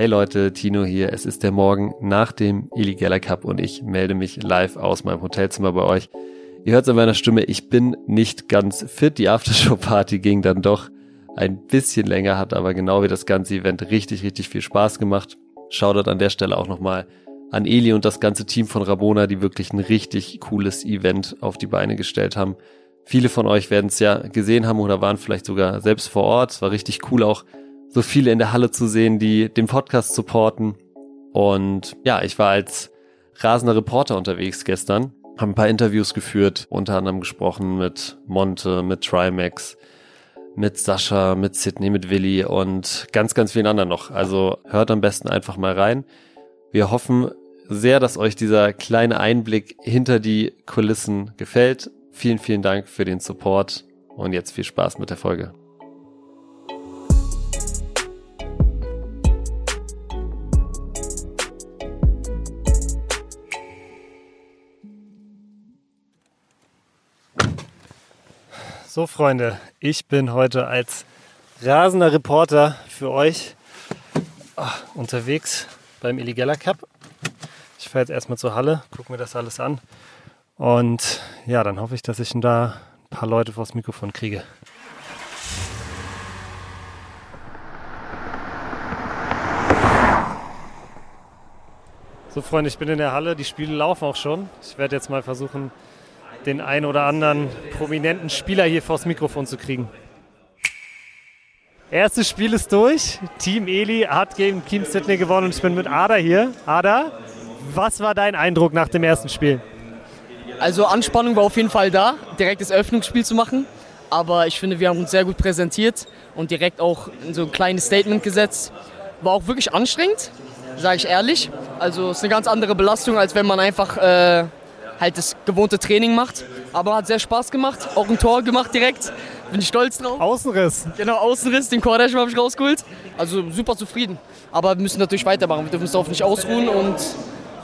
Hey Leute, Tino hier. Es ist der Morgen nach dem Illegala Cup und ich melde mich live aus meinem Hotelzimmer bei euch. Ihr hört es an meiner Stimme, ich bin nicht ganz fit. Die Aftershow-Party ging dann doch ein bisschen länger, hat aber genau wie das ganze Event richtig, richtig viel Spaß gemacht. Shoutout an der Stelle auch nochmal an Eli und das ganze Team von Rabona, die wirklich ein richtig cooles Event auf die Beine gestellt haben. Viele von euch werden es ja gesehen haben oder waren vielleicht sogar selbst vor Ort. Es war richtig cool auch so viele in der Halle zu sehen, die den Podcast supporten. Und ja, ich war als rasender Reporter unterwegs gestern, habe ein paar Interviews geführt, unter anderem gesprochen mit Monte, mit Trimax, mit Sascha, mit Sydney, mit Willi und ganz, ganz vielen anderen noch. Also hört am besten einfach mal rein. Wir hoffen sehr, dass euch dieser kleine Einblick hinter die Kulissen gefällt. Vielen, vielen Dank für den Support und jetzt viel Spaß mit der Folge. So, Freunde, ich bin heute als rasender Reporter für euch oh, unterwegs beim Illegella Cup. Ich fahre jetzt erstmal zur Halle, gucke mir das alles an. Und ja, dann hoffe ich, dass ich da ein paar Leute vors Mikrofon kriege. So, Freunde, ich bin in der Halle. Die Spiele laufen auch schon. Ich werde jetzt mal versuchen, den einen oder anderen prominenten Spieler hier vors Mikrofon zu kriegen. Erstes Spiel ist durch. Team Eli hat gegen Team Sydney gewonnen und ich bin mit Ada hier. Ada, was war dein Eindruck nach dem ersten Spiel? Also Anspannung war auf jeden Fall da, direkt das Eröffnungsspiel zu machen. Aber ich finde, wir haben uns sehr gut präsentiert und direkt auch so ein kleines Statement gesetzt. War auch wirklich anstrengend, sage ich ehrlich. Also es ist eine ganz andere Belastung, als wenn man einfach äh, halt das gewohnte Training macht. Aber hat sehr Spaß gemacht, auch ein Tor gemacht direkt. Bin ich stolz drauf. Außenriss. Genau, Außenriss, den Kordasch habe ich rausgeholt. Also super zufrieden. Aber wir müssen natürlich weitermachen. Wir dürfen uns darauf nicht ausruhen und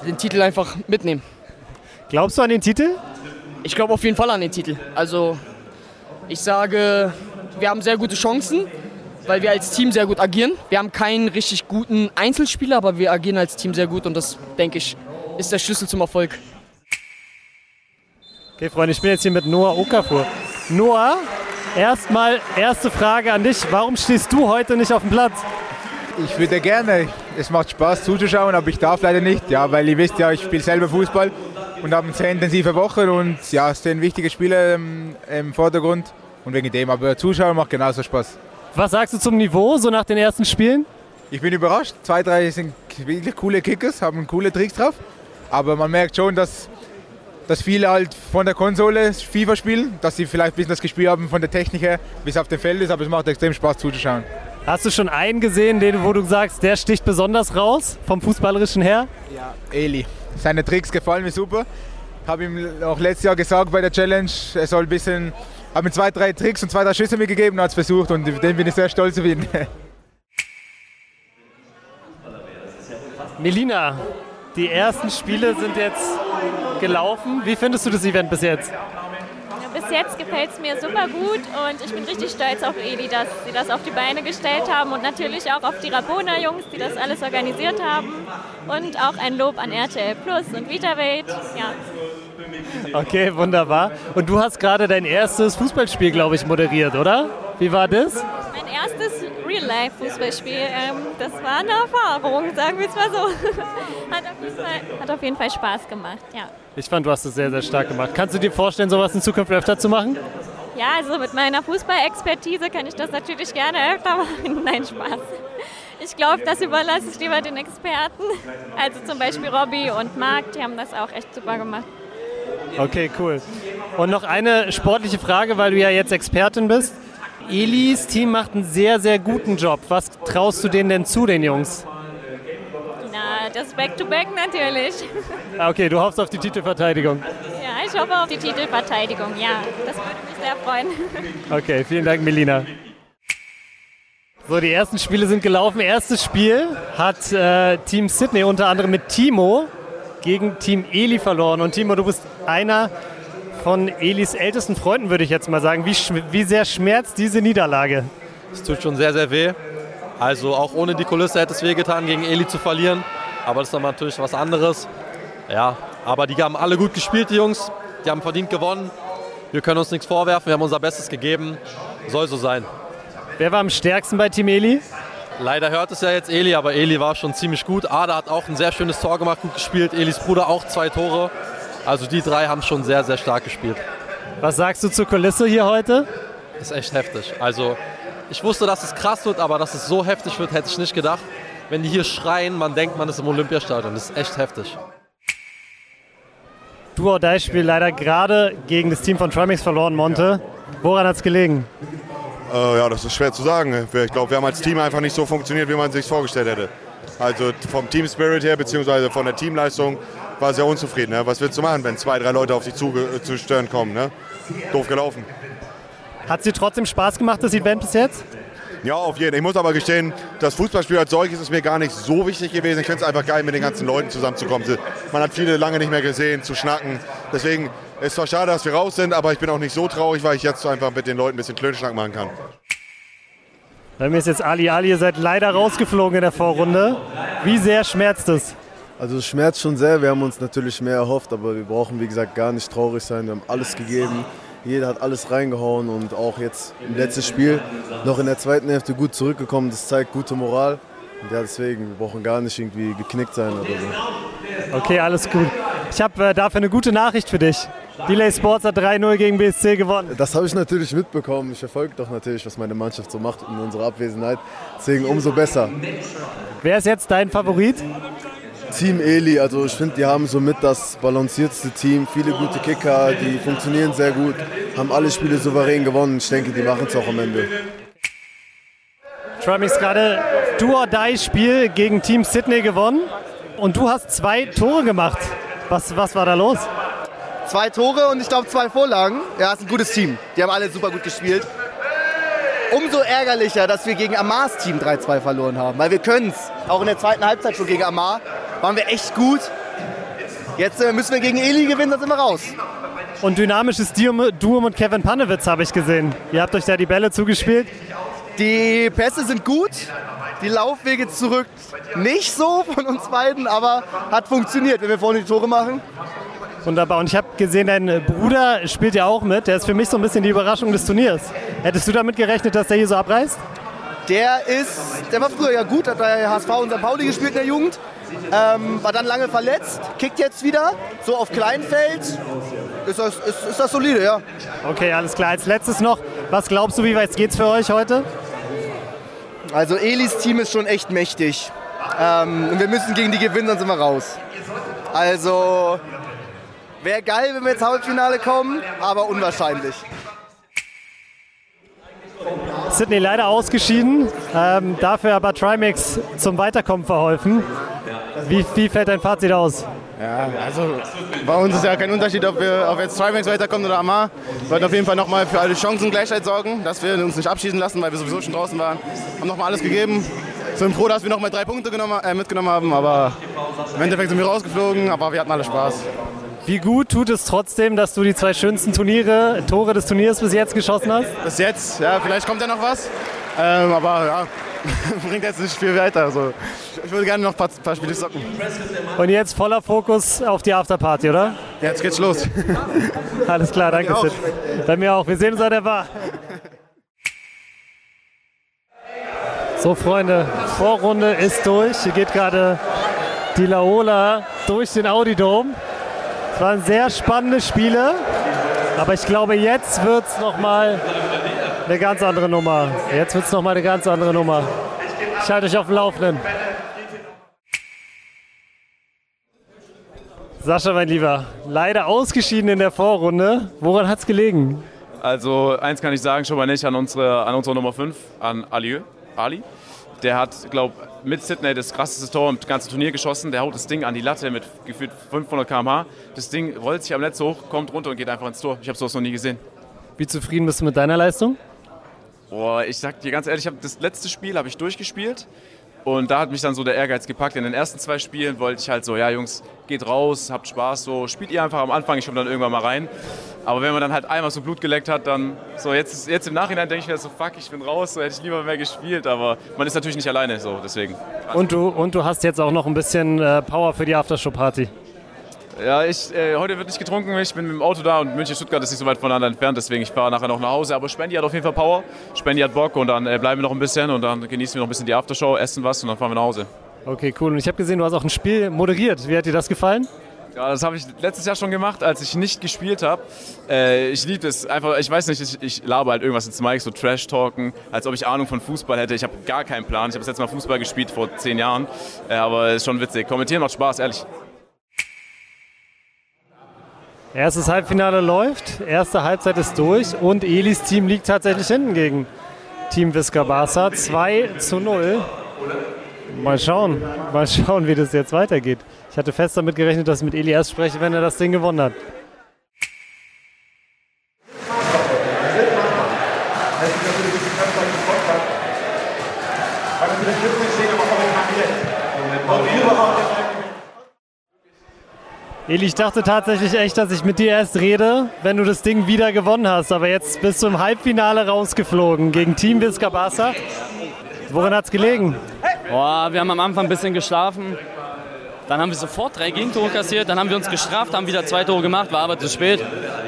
den Titel einfach mitnehmen. Glaubst du an den Titel? Ich glaube auf jeden Fall an den Titel. Also ich sage, wir haben sehr gute Chancen, weil wir als Team sehr gut agieren. Wir haben keinen richtig guten Einzelspieler, aber wir agieren als Team sehr gut und das, denke ich, ist der Schlüssel zum Erfolg. Okay, Freunde, ich bin jetzt hier mit Noah Okafor. Noah, erstmal erste Frage an dich. Warum stehst du heute nicht auf dem Platz? Ich würde gerne. Es macht Spaß zuzuschauen, aber ich darf leider nicht. Ja, weil ihr wisst ja, ich spiele selber Fußball und habe eine sehr intensive Woche und ja, es sind wichtige Spiele im, im Vordergrund und wegen dem. Aber Zuschauen macht genauso Spaß. Was sagst du zum Niveau so nach den ersten Spielen? Ich bin überrascht. Zwei, drei sind wirklich coole Kickers, haben coole Tricks drauf. Aber man merkt schon, dass dass viele halt von der Konsole FIFA spielen, dass sie vielleicht ein bisschen das Gespür haben von der Technik her, wie es auf dem Feld ist, aber es macht extrem Spaß zuzuschauen. Hast du schon einen gesehen, den, wo du sagst, der sticht besonders raus, vom Fußballerischen her? Ja, Eli. Seine Tricks gefallen mir super. Habe ihm auch letztes Jahr gesagt bei der Challenge, er soll ein bisschen, habe ihm zwei, drei Tricks und zwei, drei Schüsse mitgegeben, hat es versucht und den bin ich sehr stolz auf ihn. Melina, die ersten Spiele sind jetzt gelaufen. Wie findest du das Event bis jetzt? Bis jetzt gefällt es mir super gut und ich bin richtig stolz auf Eli, dass sie das auf die Beine gestellt haben und natürlich auch auf die Rabona-Jungs, die das alles organisiert haben. Und auch ein Lob an RTL Plus und VitaWelt. Ja. Okay, wunderbar. Und du hast gerade dein erstes Fußballspiel, glaube ich, moderiert, oder? Wie war das? Mein erstes Real-Life-Fußballspiel. Ähm, das war eine Erfahrung, sagen wir es mal so. hat, auf jeden Fall, hat auf jeden Fall Spaß gemacht, ja. Ich fand, du hast es sehr, sehr stark gemacht. Kannst du dir vorstellen, sowas in Zukunft öfter zu machen? Ja, also mit meiner Fußballexpertise kann ich das natürlich gerne öfter machen. Nein, Spaß. Ich glaube, das überlasse ich lieber den Experten. Also zum Beispiel Robby und Marc, die haben das auch echt super gemacht. Okay, cool. Und noch eine sportliche Frage, weil du ja jetzt Expertin bist. Elis Team macht einen sehr, sehr guten Job. Was traust du denen denn zu, den Jungs? Na, das Back-to-Back -back natürlich. Ah, okay, du hoffst auf die Titelverteidigung. Ja, ich hoffe auf die Titelverteidigung, ja. Das würde mich sehr freuen. Okay, vielen Dank, Melina. So, die ersten Spiele sind gelaufen. Erstes Spiel hat äh, Team Sydney unter anderem mit Timo gegen Team Eli verloren. Und Timo, du bist einer von Elis ältesten Freunden, würde ich jetzt mal sagen. Wie, wie sehr schmerzt diese Niederlage? Es tut schon sehr, sehr weh. Also auch ohne die Kulisse hätte es wehgetan, gegen Eli zu verlieren. Aber das ist dann natürlich was anderes. Ja, aber die haben alle gut gespielt, die Jungs. Die haben verdient gewonnen. Wir können uns nichts vorwerfen, wir haben unser Bestes gegeben. Soll so sein. Wer war am stärksten bei Team Eli? Leider hört es ja jetzt Eli, aber Eli war schon ziemlich gut. Ada hat auch ein sehr schönes Tor gemacht, gut gespielt. Elis Bruder auch zwei Tore. Also die drei haben schon sehr, sehr stark gespielt. Was sagst du zur Kulisse hier heute? Das ist echt heftig. Also ich wusste, dass es krass wird, aber dass es so heftig wird, hätte ich nicht gedacht. Wenn die hier schreien, man denkt, man ist im Olympiastadion. Das ist echt heftig. Du Die Spiel leider gerade gegen das Team von Trimix verloren, Monte. Woran hat es gelegen? Äh, ja, das ist schwer zu sagen. Ich glaube, wir haben als Team einfach nicht so funktioniert, wie man sich vorgestellt hätte. Also vom Team Spirit her, beziehungsweise von der Teamleistung, war sehr unzufrieden. Ne? Was willst du machen, wenn zwei, drei Leute auf dich zu, zu stören kommen? Ne? Doof gelaufen. Hat es dir trotzdem Spaß gemacht, das Event bis jetzt? Ja, auf jeden Fall. Ich muss aber gestehen, das Fußballspiel als solches ist mir gar nicht so wichtig gewesen. Ich finde es einfach geil, mit den ganzen Leuten zusammenzukommen. Man hat viele lange nicht mehr gesehen, zu schnacken. Deswegen ist es zwar schade, dass wir raus sind, aber ich bin auch nicht so traurig, weil ich jetzt einfach mit den Leuten ein bisschen Klönschnack machen kann. Bei mir ist jetzt Ali Ali, ihr seid leider rausgeflogen in der Vorrunde. Wie sehr schmerzt es? Also es schmerzt schon sehr. Wir haben uns natürlich mehr erhofft, aber wir brauchen, wie gesagt, gar nicht traurig sein. Wir haben alles gegeben. Jeder hat alles reingehauen und auch jetzt im letzten Spiel noch in der zweiten Hälfte gut zurückgekommen. Das zeigt gute Moral. Und ja, deswegen, wir brauchen gar nicht irgendwie geknickt sein oder so. Okay, alles gut. Ich habe äh, dafür eine gute Nachricht für dich. Delay Sports hat 3-0 gegen BSC gewonnen. Das habe ich natürlich mitbekommen. Ich verfolge doch natürlich, was meine Mannschaft so macht in unserer Abwesenheit. Deswegen umso besser. Wer ist jetzt dein Favorit? Team Eli, also ich finde, die haben somit das balancierteste Team. Viele gute Kicker, die funktionieren sehr gut, haben alle Spiele souverän gewonnen. Ich denke, die machen es auch am Ende. Trimix gerade Do-or-Die-Spiel gegen Team Sydney gewonnen und du hast zwei Tore gemacht. Was, was war da los? Zwei Tore und ich glaube zwei Vorlagen. Ja, ist ein gutes Team. Die haben alle super gut gespielt. Umso ärgerlicher, dass wir gegen Amars Team 3-2 verloren haben, weil wir können es. Auch in der zweiten Halbzeit schon gegen Amar waren wir echt gut. Jetzt äh, müssen wir gegen Eli gewinnen, dann sind wir raus. Und dynamisches Duo mit Kevin Panewitz habe ich gesehen. Ihr habt euch da die Bälle zugespielt. Die Pässe sind gut, die Laufwege zurück nicht so von uns beiden, aber hat funktioniert, wenn wir vorne die Tore machen. Wunderbar. Und ich habe gesehen, dein Bruder spielt ja auch mit. Der ist für mich so ein bisschen die Überraschung des Turniers. Hättest du damit gerechnet, dass der hier so abreißt? Der ist, der war früher ja gut, hat bei HSV und St. Pauli gespielt in der Jugend. Ähm, war dann lange verletzt, kickt jetzt wieder, so auf Kleinfeld. Ist das, ist, ist das solide, ja. Okay, alles klar. Als letztes noch, was glaubst du, wie weit geht's für euch heute? Also Elis Team ist schon echt mächtig. Ähm, und wir müssen gegen die gewinnen, dann sind wir raus. Also wäre geil, wenn wir ins Halbfinale kommen, aber unwahrscheinlich. Sydney leider ausgeschieden, ähm, dafür aber Trimax zum Weiterkommen verholfen. Wie, wie fällt dein Fazit aus? Ja, also bei uns ist ja kein Unterschied, ob, wir, ob jetzt Trimax weiterkommt oder Amar. Wir wollten auf jeden Fall nochmal für alle Chancengleichheit sorgen, dass wir uns nicht abschießen lassen, weil wir sowieso schon draußen waren. Haben nochmal alles gegeben. Sind froh, dass wir nochmal drei Punkte genommen, äh, mitgenommen haben, aber im Endeffekt sind wir rausgeflogen, aber wir hatten alle Spaß. Wie gut tut es trotzdem, dass du die zwei schönsten Turniere, Tore des Turniers bis jetzt geschossen hast? Bis jetzt, ja, vielleicht kommt ja noch was. Ähm, aber ja, bringt jetzt nicht viel weiter. Also, ich würde gerne noch ein paar, paar Spiele zocken. Und jetzt voller Fokus auf die Afterparty, oder? Ja, jetzt geht's los. Alles klar, danke Sid. Bei mir auch. Wir sehen uns an der Bar. So, Freunde, Vorrunde ist durch. Hier geht gerade die Laola durch den Audi Dome. Es waren sehr spannende Spiele, aber ich glaube, jetzt wird es nochmal eine ganz andere Nummer. Jetzt wird es nochmal eine ganz andere Nummer. Ich halte euch auf dem Laufenden. Sascha, mein Lieber, leider ausgeschieden in der Vorrunde. Woran hat es gelegen? Also, eins kann ich sagen, schon mal nicht an unsere, an unsere Nummer 5, an Ali. Ali. Der hat, glaube mit Sydney das krasseste Tor im ganzen Turnier geschossen. Der haut das Ding an die Latte mit gefühlt 500 km/h. Das Ding rollt sich am Netz hoch, kommt runter und geht einfach ins Tor. Ich habe sowas noch nie gesehen. Wie zufrieden bist du mit deiner Leistung? Boah, ich sag dir ganz ehrlich, ich das letzte Spiel habe ich durchgespielt. Und da hat mich dann so der Ehrgeiz gepackt. In den ersten zwei Spielen wollte ich halt so, ja Jungs, geht raus, habt Spaß, so spielt ihr einfach am Anfang, ich komme dann irgendwann mal rein. Aber wenn man dann halt einmal so Blut geleckt hat, dann so jetzt, jetzt im Nachhinein denke ich mir so, fuck, ich bin raus, so hätte ich lieber mehr gespielt. Aber man ist natürlich nicht alleine, so deswegen. Und du, und du hast jetzt auch noch ein bisschen äh, Power für die Aftershow-Party. Ja, ich, äh, heute wird nicht getrunken, ich bin mit dem Auto da und München-Stuttgart ist nicht so weit voneinander entfernt, deswegen ich fahre nachher noch nach Hause. Aber Spendi hat auf jeden Fall Power, Spendi hat Bock und dann äh, bleiben wir noch ein bisschen und dann genießen wir noch ein bisschen die Aftershow, essen was und dann fahren wir nach Hause. Okay, cool. Und ich habe gesehen, du hast auch ein Spiel moderiert. Wie hat dir das gefallen? Ja, das habe ich letztes Jahr schon gemacht, als ich nicht gespielt habe. Äh, ich liebe es einfach, ich weiß nicht, ich, ich laber halt irgendwas ins Mic, so Trash-Talken, als ob ich Ahnung von Fußball hätte. Ich habe gar keinen Plan. Ich habe das letzte Mal Fußball gespielt vor zehn Jahren, äh, aber es ist schon witzig. Kommentieren macht Spaß, ehrlich. Erstes Halbfinale läuft, erste Halbzeit ist durch und Elis Team liegt tatsächlich hinten gegen Team Visca Barca. 2 zu 0. Mal schauen, mal schauen, wie das jetzt weitergeht. Ich hatte fest damit gerechnet, dass ich mit Eli erst spreche, wenn er das Ding gewonnen hat. Eli, ich dachte tatsächlich echt, dass ich mit dir erst rede, wenn du das Ding wieder gewonnen hast. Aber jetzt bist du im Halbfinale rausgeflogen gegen Team Visca Barca. Woran hat es gelegen? Boah, wir haben am Anfang ein bisschen geschlafen. Dann haben wir sofort drei Gegentore kassiert. Dann haben wir uns gestraft, haben wieder zwei Tore gemacht, war aber zu spät.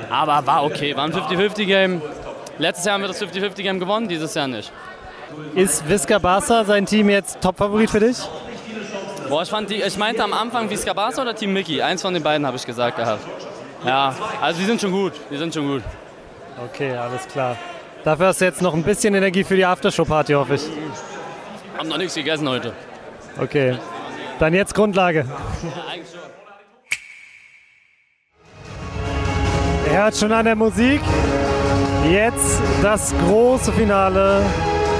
Aber war okay, war ein 50-50-Game. Letztes Jahr haben wir das 50-50-Game gewonnen, dieses Jahr nicht. Ist Visca Barca sein Team jetzt Topfavorit für dich? Boah, ich, fand die, ich meinte am Anfang Visca Barca oder Team Mickey. Eins von den beiden habe ich gesagt gehabt. Ja, also die sind schon gut, die sind schon gut. Okay, alles klar. Dafür hast du jetzt noch ein bisschen Energie für die Aftershow-Party, hoffe ich. Haben noch nichts gegessen heute. Okay, dann jetzt Grundlage. Eigentlich schon. Er hört schon an der Musik. Jetzt das große Finale.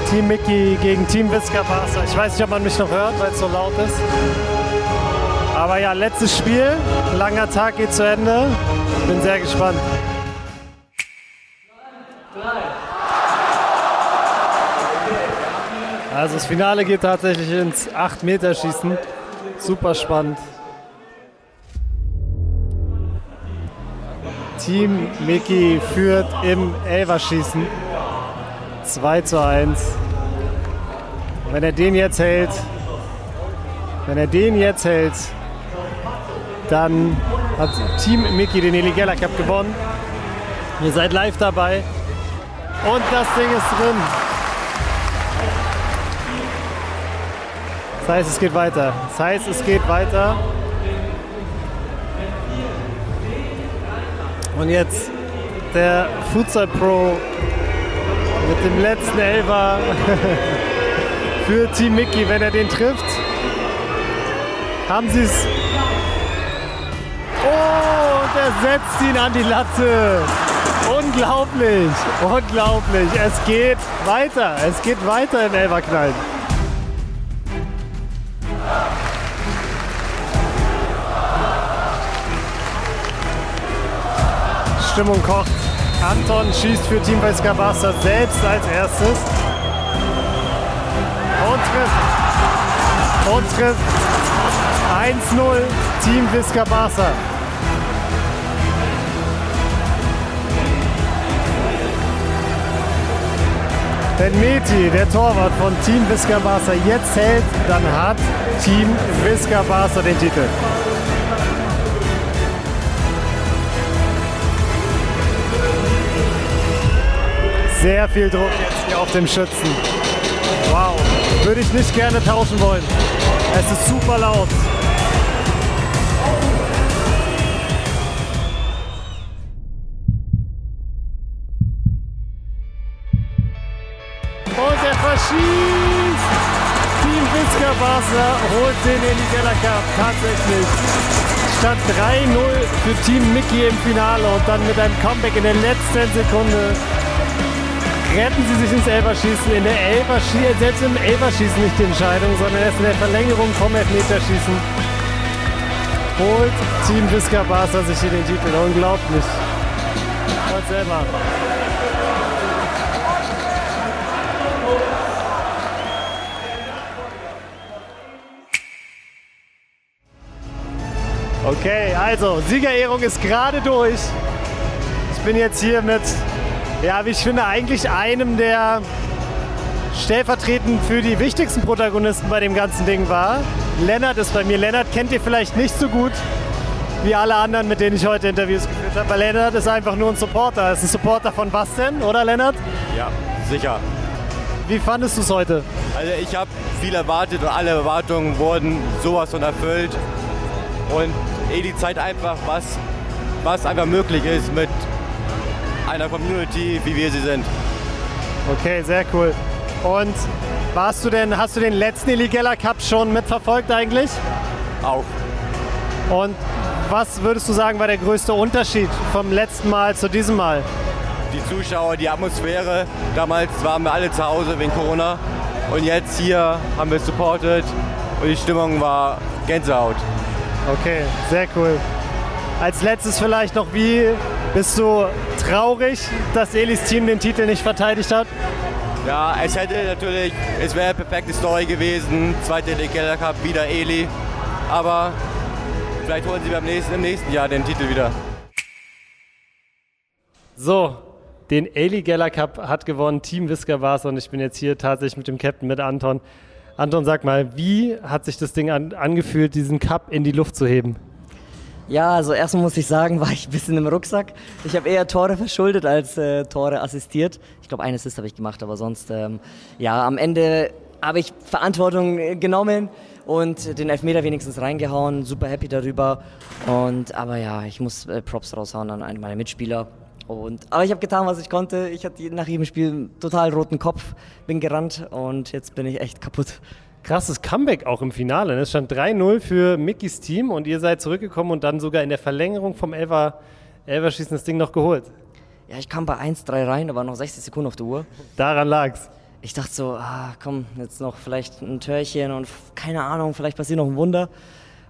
Team Mickey gegen Team Visca Barca. Ich weiß nicht, ob man mich noch hört, weil es so laut ist. Aber ja, letztes Spiel. Langer Tag geht zu Ende. Bin sehr gespannt. Also das Finale geht tatsächlich ins 8-Meter-Schießen. Super spannend. Team Mickey führt im Elverschießen. 2 zu 1. Wenn er den jetzt hält, wenn er den jetzt hält, dann hat Team Mickey den Eligella Cup gewonnen. Ihr seid live dabei. Und das Ding ist drin. Das heißt, es geht weiter. Das heißt, es geht weiter. Und jetzt der Futsal Pro mit dem letzten Elfer für Team Mickey, wenn er den trifft. Haben sie es. Oh, und er setzt ihn an die Latte. Unglaublich, unglaublich. Es geht weiter, es geht weiter im Elferknall. Stimmung kocht. Anton schießt für Team Barca selbst als erstes. Und trifft. Und trifft. 1-0 Team Visca Barca. Wenn Meti, der Torwart von Team Visca Barca, jetzt hält, dann hat Team Visca Barca den Titel. Sehr viel Druck jetzt hier auf dem Schützen. Wow, würde ich nicht gerne tauschen wollen. Es ist super laut. Und er verschießt! Team Visca Barca holt den Eligella Cup tatsächlich. Statt 3-0 für Team Mickey im Finale und dann mit einem Comeback in der letzten Sekunde retten sie sich ins Elberschießen. In der Elferschießen, äh, selbst im Elberschießen nicht die Entscheidung, sondern erst in der Verlängerung vom Elfmeterschießen holt Team Visca Barca sich hier den Titel. Unglaublich. Hört selber. Okay, also Siegerehrung ist gerade durch. Ich bin jetzt hier mit ja, wie ich finde, eigentlich einem der stellvertretend für die wichtigsten Protagonisten bei dem ganzen Ding war. Lennart ist bei mir. Lennart kennt ihr vielleicht nicht so gut wie alle anderen, mit denen ich heute Interviews geführt habe. Weil Lennart ist einfach nur ein Supporter. Er ist ein Supporter von was denn, oder Lennart? Ja, sicher. Wie fandest du es heute? Also ich habe viel erwartet und alle Erwartungen wurden sowas von erfüllt. Und Edi zeigt einfach, was, was einfach möglich ist mit einer Community, wie wir sie sind. Okay, sehr cool. Und warst du denn, hast du den letzten Illegella Cup schon mitverfolgt eigentlich? Auch. Und was würdest du sagen war der größte Unterschied vom letzten Mal zu diesem Mal? Die Zuschauer, die Atmosphäre. Damals waren wir alle zu Hause wegen Corona. Und jetzt hier haben wir supported und die Stimmung war Gänsehaut. Okay, sehr cool. Als letztes vielleicht noch, wie bist du traurig, dass Elis Team den Titel nicht verteidigt hat? Ja, es hätte natürlich, es wäre eine perfekte Story gewesen. Zweite Legenda Cup, wieder Eli. Aber vielleicht holen sie beim nächsten, im nächsten Jahr den Titel wieder. So, den Eli Geller Cup hat gewonnen Team Whisker Bars und ich bin jetzt hier tatsächlich mit dem Captain, mit Anton. Anton, sag mal, wie hat sich das Ding an, angefühlt, diesen Cup in die Luft zu heben? Ja, also erstmal muss ich sagen, war ich ein bisschen im Rucksack. Ich habe eher Tore verschuldet als äh, Tore assistiert. Ich glaube, eines ist habe ich gemacht, aber sonst, ähm, ja, am Ende habe ich Verantwortung äh, genommen und den Elfmeter wenigstens reingehauen. Super happy darüber. Und aber ja, ich muss äh, Props raushauen an einen meiner Mitspieler. Und, aber ich habe getan, was ich konnte. Ich hatte nach jedem Spiel einen total roten Kopf, bin gerannt und jetzt bin ich echt kaputt. Krasses Comeback auch im Finale. ne? Es stand 3-0 für Mickys Team und ihr seid zurückgekommen und dann sogar in der Verlängerung vom Elfer, Elferschießen das Ding noch geholt. Ja, ich kam bei 1-3 rein, da waren noch 60 Sekunden auf der Uhr. Daran lag's. Ich dachte so, ah, komm, jetzt noch vielleicht ein Törchen und keine Ahnung, vielleicht passiert noch ein Wunder.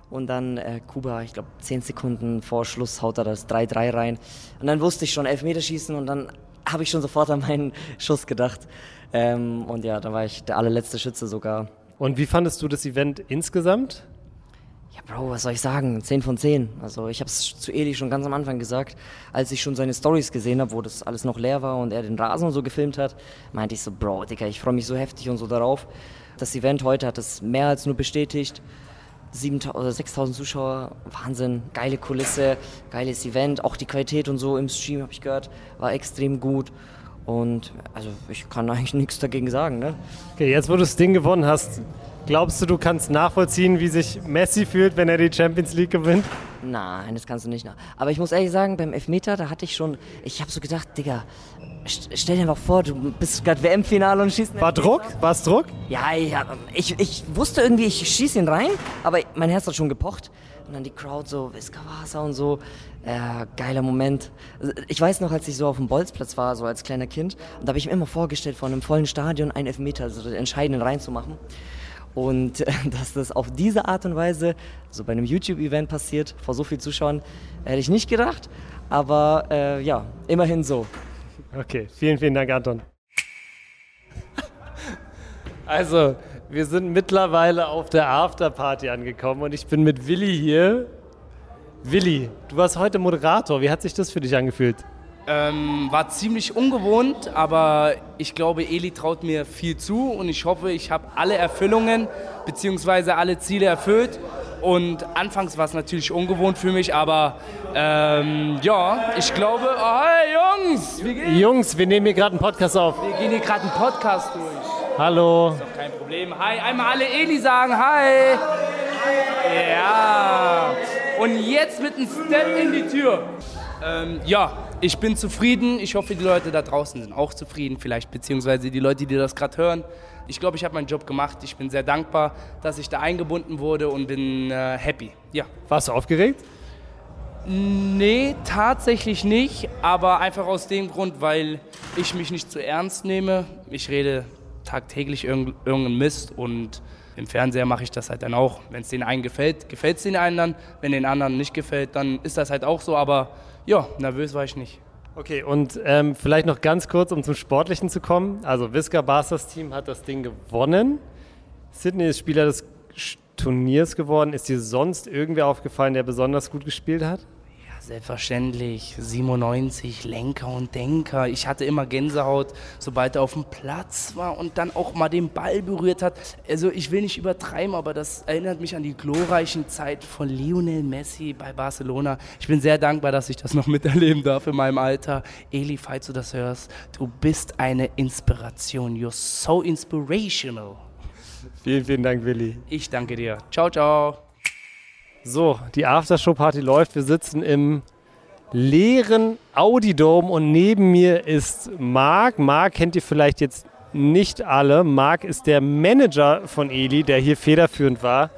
Und dann äh, Kuba, ich glaube, 10 Sekunden vor Schluss haut er das 3-3 rein. Und dann wusste ich schon Elfmeterschießen und dann habe ich schon sofort an meinen Schuss gedacht. Ähm, und ja, da war ich der allerletzte Schütze sogar. Und wie fandest du das Event insgesamt? Ja, Bro, was soll ich sagen? 10 von 10. Also ich habe es zu Eli schon ganz am Anfang gesagt, als ich schon seine Stories gesehen habe, wo das alles noch leer war und er den Rasen und so gefilmt hat, meinte ich so, Bro, Digga, ich freue mich so heftig und so darauf. Das Event heute hat es mehr als nur bestätigt. 7.000 oder 6.000 Zuschauer, Wahnsinn, geile Kulisse, geiles Event, auch die Qualität und so im Stream, habe ich gehört, war extrem gut. Und also ich kann eigentlich nichts dagegen sagen, ne? Okay, jetzt wo du das Ding gewonnen hast, glaubst du, du kannst nachvollziehen, wie sich Messi fühlt, wenn er die Champions League gewinnt? Nein, das kannst du nicht. nach- Aber ich muss ehrlich sagen, beim Elfmeter, da hatte ich schon, ich habe so gedacht, Digga, st- stell dir einfach vor, du bist gerade WM-Finale und schießt. War. Druck? War es Druck? Ja, ja ich, ich wusste irgendwie, ich schieße ihn rein, aber mein Herz hat schon gepocht. Und dann die Crowd so, Viscavasa und so. Äh, geiler Moment. Also, Ich weiß noch, als ich so auf dem Bolzplatz war, so als kleiner Kind, und da habe ich mir immer vorgestellt, vor einem vollen Stadion einen Elfmeter, also den entscheidenden reinzumachen. Und äh, dass das auf diese Art und Weise so bei einem YouTube-Event passiert, vor so vielen Zuschauern, hätte ich nicht gedacht. Aber äh, ja, immerhin so. Okay, vielen, vielen Dank, Anton. Also, wir sind mittlerweile auf der Afterparty angekommen und ich bin mit Willi hier. Willi, du warst heute Moderator. Wie hat sich das für dich angefühlt? Ähm, war ziemlich ungewohnt, aber ich glaube, Eli traut mir viel zu und ich hoffe, ich habe alle Erfüllungen bzw. alle Ziele erfüllt. Und anfangs war es natürlich ungewohnt für mich, aber ähm, ja, ich glaube, oh, hey Jungs, wie geht's? Jungs, wir nehmen hier gerade einen Podcast auf. Wir gehen hier gerade einen Podcast durch. Hallo. Problem. Hi, einmal alle Eli sagen, hi. Ja. Und jetzt mit einem Step in die Tür. Ähm, ja, ich bin zufrieden. Ich hoffe, die Leute da draußen sind auch zufrieden, vielleicht, beziehungsweise die Leute, die das gerade hören. Ich glaube, ich habe meinen Job gemacht. Ich bin sehr dankbar, dass ich da eingebunden wurde und bin äh, happy. Ja. Warst du aufgeregt? Nee, tatsächlich nicht, aber einfach aus dem Grund, weil ich mich nicht zu ernst nehme. Ich rede tagtäglich irgend, irgendeinen Mist und im Fernseher mache ich das halt dann auch. Wenn es den einen gefällt, gefällt es den einen dann. Wenn den anderen nicht gefällt, dann ist das halt auch so. Aber ja, nervös war ich nicht. Okay, und ähm, vielleicht noch ganz kurz, um zum Sportlichen zu kommen. Also Visca Barsters Team hat das Ding gewonnen. Sydney ist Spieler des Turniers geworden. Ist dir sonst irgendwer aufgefallen, der besonders gut gespielt hat? Selbstverständlich, 97, Lenker und Denker. Ich hatte immer Gänsehaut, sobald er auf dem Platz war und dann auch mal den Ball berührt hat. Also ich will nicht übertreiben, aber das erinnert mich an die glorreichen Zeit von Lionel Messi bei Barcelona. Ich bin sehr dankbar, dass ich das noch miterleben darf in meinem Alter. Eli, falls du das hörst, du bist eine Inspiration. You're so inspirational. Vielen, vielen Dank, Willi. Ich danke dir. Ciao, ciao. So, die Aftershow-Party läuft. Wir sitzen im leeren Audi-Dome und neben mir ist Marc. Marc kennt ihr vielleicht jetzt nicht alle. Marc ist der Manager von Eli, der hier federführend war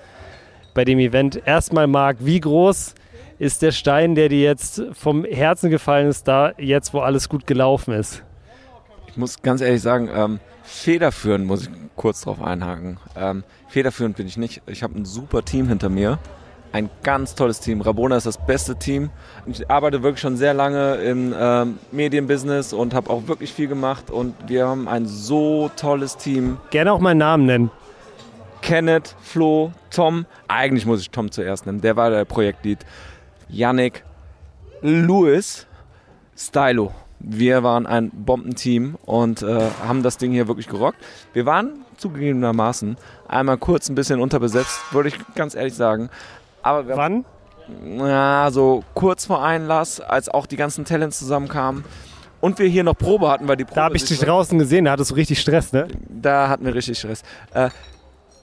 bei dem Event. Erstmal, Marc, wie groß ist der Stein, der dir jetzt vom Herzen gefallen ist, da jetzt, wo alles gut gelaufen ist? Ich muss ganz ehrlich sagen, ähm, federführend muss ich kurz drauf einhaken. Ähm, federführend bin ich nicht. Ich habe ein super Team hinter mir ein ganz tolles Team. Rabona ist das beste Team. Ich arbeite wirklich schon sehr lange im ähm, Medienbusiness und habe auch wirklich viel gemacht und wir haben ein so tolles Team. Gerne auch meinen Namen nennen. Kenneth, Flo, Tom. Eigentlich muss ich Tom zuerst nennen. Der war der Projektlead. Yannick, Louis, Stylo. Wir waren ein Bombenteam und äh, haben das Ding hier wirklich gerockt. Wir waren zugegebenermaßen einmal kurz ein bisschen unterbesetzt, würde ich ganz ehrlich sagen. Aber Wann? Ja, so kurz vor Einlass, als auch die ganzen Talents zusammenkamen. Und wir hier noch Probe hatten, weil die Probe. Da habe ich dich draußen gesehen, da hattest du richtig Stress, ne? Da hatten wir richtig Stress. Äh,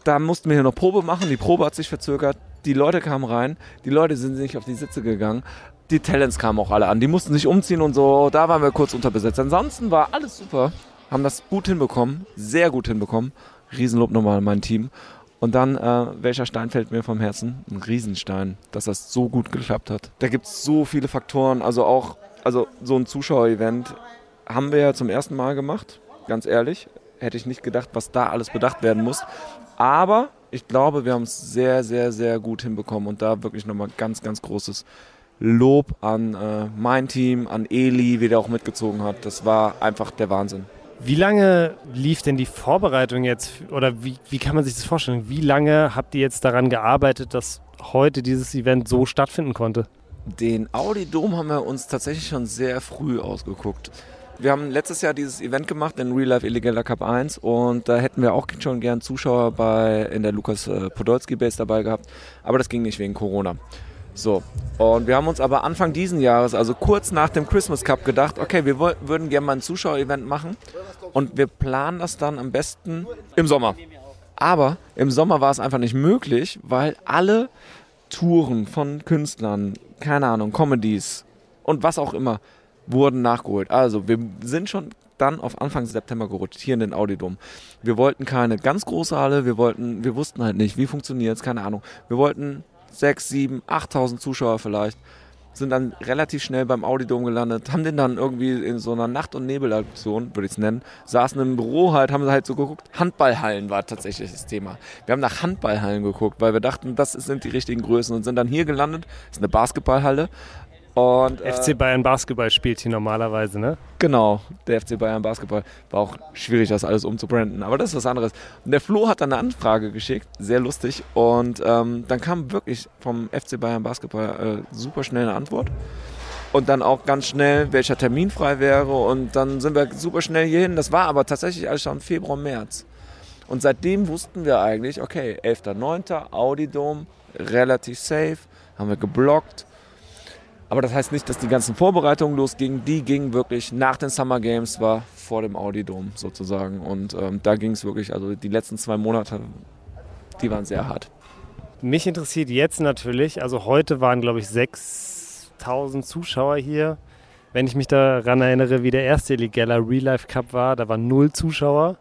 da mussten wir hier noch Probe machen. Die Probe hat sich verzögert. Die Leute kamen rein. Die Leute sind nicht auf die Sitze gegangen. Die Talents kamen auch alle an. Die mussten sich umziehen und so. Da waren wir kurz unterbesetzt. Ansonsten war alles super. Haben das gut hinbekommen. Sehr gut hinbekommen. Riesenlob nochmal an mein Team. Und dann, äh, welcher Stein fällt mir vom Herzen? Ein Riesenstein, dass das so gut geklappt hat. Da gibt es so viele Faktoren. Also auch, also so ein Zuschauerevent haben wir ja zum ersten Mal gemacht, ganz ehrlich. Hätte ich nicht gedacht, was da alles bedacht werden muss. Aber ich glaube, wir haben es sehr, sehr, sehr gut hinbekommen. Und da wirklich nochmal ganz, ganz großes Lob an äh, mein Team, an Eli, wie der auch mitgezogen hat. Das war einfach der Wahnsinn. Wie lange lief denn die Vorbereitung jetzt oder wie, wie kann man sich das vorstellen? Wie lange habt ihr jetzt daran gearbeitet, dass heute dieses Event so stattfinden konnte? Den Audi Dom haben wir uns tatsächlich schon sehr früh ausgeguckt. Wir haben letztes Jahr dieses Event gemacht, den Real Life Illegaler Cup 1 und da hätten wir auch schon gern Zuschauer bei, in der Lukas äh, Podolski Base dabei gehabt, aber das ging nicht wegen Corona. So, und wir haben uns aber Anfang diesen Jahres, also kurz nach dem Christmas Cup, gedacht, okay, wir würden gerne mal ein Zuschauerevent machen und wir planen das dann am besten im Sommer. Aber im Sommer war es einfach nicht möglich, weil alle Touren von Künstlern, keine Ahnung, Comedies und was auch immer, wurden nachgeholt. Also wir sind schon dann auf Anfang September gerutscht, hier in den Audidom. Wir wollten keine ganz große Halle, wir wollten, wir wussten halt nicht, wie funktioniert es, keine Ahnung. Wir wollten 6, 7, 8000 Zuschauer vielleicht. Sind dann relativ schnell beim Audidom gelandet, haben den dann irgendwie in so einer Nacht- und Nebelaktion, würde ich es nennen, saßen im Büro halt, haben halt so geguckt. Handballhallen war tatsächlich das Thema. Wir haben nach Handballhallen geguckt, weil wir dachten, das sind die richtigen Größen und sind dann hier gelandet. Das ist eine Basketballhalle und, äh, FC Bayern Basketball spielt hier normalerweise, ne? Genau, der FC Bayern Basketball. War auch schwierig, das alles umzubranden, aber das ist was anderes. Und der Flo hat dann eine Anfrage geschickt, sehr lustig. Und ähm, dann kam wirklich vom FC Bayern Basketball äh, super schnell eine Antwort. Und dann auch ganz schnell, welcher Termin frei wäre. Und dann sind wir super schnell hierhin. Das war aber tatsächlich alles schon Februar, März. Und seitdem wussten wir eigentlich, okay, 11.09. Audi Dome, relativ safe, haben wir geblockt aber das heißt nicht, dass die ganzen Vorbereitungen losgingen. Die gingen wirklich nach den Summer Games, war vor dem Audi Dome sozusagen. Und ähm, da ging es wirklich, also die letzten zwei Monate, die waren sehr hart. Mich interessiert jetzt natürlich, also heute waren glaube ich 6000 Zuschauer hier. Wenn ich mich daran erinnere, wie der erste Illegaler Real Life Cup war, da waren null Zuschauer.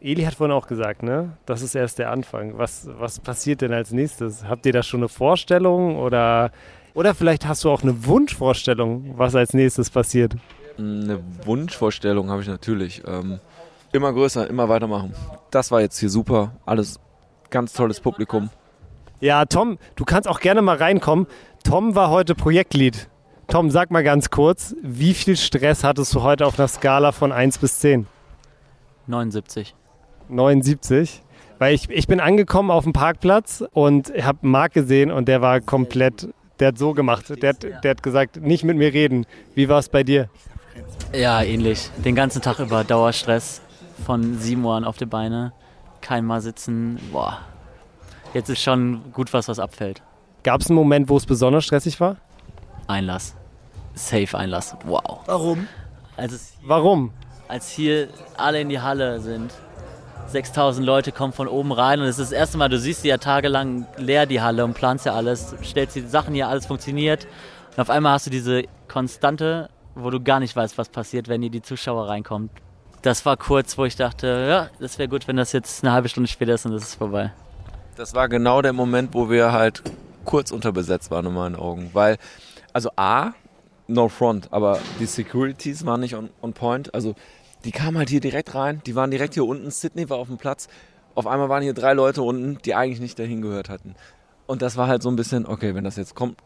Eli hat vorhin auch gesagt, ne? Das ist erst der Anfang. Was, was passiert denn als nächstes? Habt ihr da schon eine Vorstellung oder oder vielleicht hast du auch eine Wunschvorstellung, was als nächstes passiert. Eine Wunschvorstellung habe ich natürlich. Ähm, immer größer, immer weitermachen. Das war jetzt hier super. Alles ganz tolles Publikum. Ja, Tom, du kannst auch gerne mal reinkommen. Tom war heute Projektlead. Tom, sag mal ganz kurz, wie viel Stress hattest du heute auf einer Skala von 1 bis 10? 79. 79. Weil ich, ich bin angekommen auf dem Parkplatz und habe Marc gesehen und der war komplett, der hat so gemacht. Der hat, der hat gesagt, nicht mit mir reden. Wie war es bei dir? Ja, ähnlich. Den ganzen Tag über Dauerstress von 7 Uhr an auf die Beine. Kein Mal sitzen. Boah. Jetzt ist schon gut was, was abfällt. Gab es einen Moment, wo es besonders stressig war? Einlass. Safe Einlass. Wow. Warum? Als es, Warum? als hier alle in die Halle sind. 6000 Leute kommen von oben rein und es ist das erste Mal, du siehst sie ja tagelang leer, die Halle, und planst ja alles, stellst die Sachen hier, alles funktioniert. Und auf einmal hast du diese Konstante, wo du gar nicht weißt, was passiert, wenn hier die Zuschauer reinkommen. Das war kurz, wo ich dachte, ja, das wäre gut, wenn das jetzt eine halbe Stunde später ist und das ist vorbei. Das war genau der Moment, wo wir halt kurz unterbesetzt waren in meinen Augen. Weil, also A, no front, aber die Securities waren nicht on, on point. Also die kamen halt hier direkt rein, die waren direkt hier unten. Sydney war auf dem Platz. Auf einmal waren hier drei Leute unten, die eigentlich nicht dahin gehört hatten. Und das war halt so ein bisschen, okay, wenn das jetzt kommt,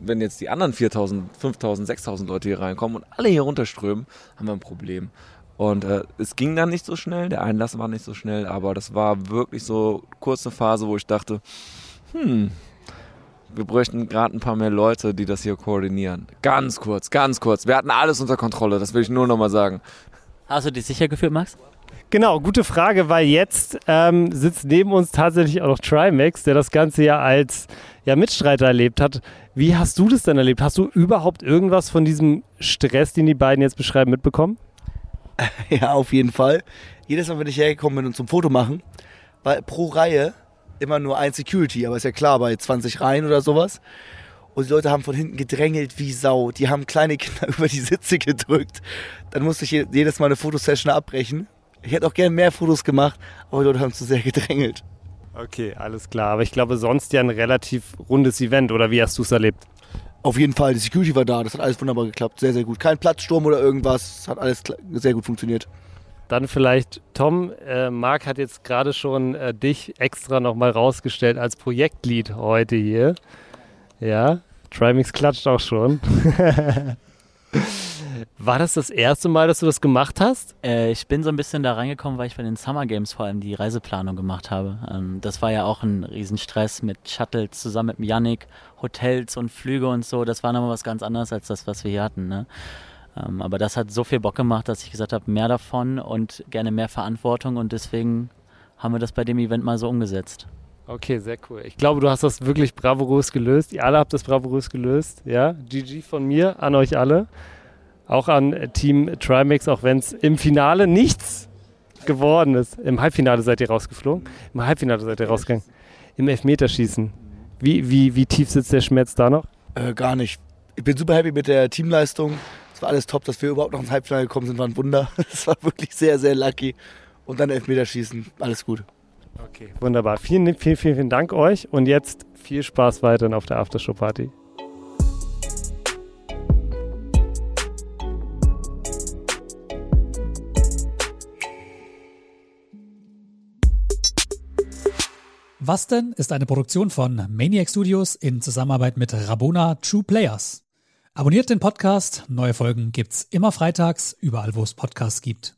wenn jetzt die anderen 4000, 5000, 6000 Leute hier reinkommen und alle hier runterströmen, haben wir ein Problem. Und äh, es ging dann nicht so schnell, der Einlass war nicht so schnell, aber das war wirklich so kurze Phase, wo ich dachte, hm, wir bräuchten gerade ein paar mehr Leute, die das hier koordinieren. Ganz kurz, ganz kurz. Wir hatten alles unter Kontrolle, das will ich nur nochmal sagen. Hast du dich sicher gefühlt, Max? Genau, gute Frage, weil jetzt ähm, sitzt neben uns tatsächlich auch noch Trimax, der das Ganze ja als ja, Mitstreiter erlebt hat. Wie hast du das denn erlebt? Hast du überhaupt irgendwas von diesem Stress, den die beiden jetzt beschreiben, mitbekommen? Ja, auf jeden Fall. Jedes Mal, wenn ich hergekommen bin und zum Foto machen, war pro Reihe immer nur ein Security, aber ist ja klar, bei 20 Reihen oder sowas. Und die Leute haben von hinten gedrängelt wie Sau. Die haben kleine Kinder über die Sitze gedrückt. Dann musste ich je- jedes Mal eine Fotosession abbrechen. Ich hätte auch gerne mehr Fotos gemacht, aber die Leute haben zu sehr gedrängelt. Okay, alles klar. Aber ich glaube, sonst ja ein relativ rundes Event, oder wie hast du es erlebt? Auf jeden Fall, die Security war da, das hat alles wunderbar geklappt, sehr, sehr gut. Kein Platzsturm oder irgendwas, es hat alles sehr gut funktioniert. Dann vielleicht, Tom, äh, Marc hat jetzt gerade schon äh, dich extra nochmal rausgestellt als Projektlead heute hier. Ja, Trimix klatscht auch schon. War das das erste Mal, dass du das gemacht hast? Äh, ich bin so ein bisschen da reingekommen, weil ich bei den Summer Games vor allem die Reiseplanung gemacht habe. Ähm, das war ja auch ein Riesenstress mit Shuttles zusammen mit Yannick, Hotels und Flüge und so. Das war nochmal was ganz anderes als das, was wir hier hatten. Ne? Ähm, aber das hat so viel Bock gemacht, dass ich gesagt habe, mehr davon und gerne mehr Verantwortung und deswegen haben wir das bei dem Event mal so umgesetzt. Okay, sehr cool. Ich glaube, du hast das wirklich bravourös gelöst. Ihr alle habt das bravourös gelöst. Ja, GG von mir an euch alle. Auch an äh, Team Trimax, auch wenn es im Finale nichts geworden ist. Im Halbfinale seid ihr rausgeflogen. Im Halbfinale seid ihr rausgegangen. Im Elfmeterschießen. Wie, wie, wie tief sitzt der Schmerz da noch? Äh, gar nicht. Ich bin super happy mit der Teamleistung. Es war alles top, dass wir überhaupt noch ins Halbfinale gekommen sind, war ein Wunder. Es war wirklich sehr, sehr lucky. Und dann Elfmeterschießen, alles gut. Okay, wunderbar. Vielen, vielen, vielen, vielen Dank euch und jetzt viel Spaß weiterhin auf der Aftershow-Party. Was denn ist eine Produktion von Maniac Studios in Zusammenarbeit mit Rabona True Players. Abonniert den Podcast, neue Folgen gibt's immer freitags, überall wo es Podcasts gibt.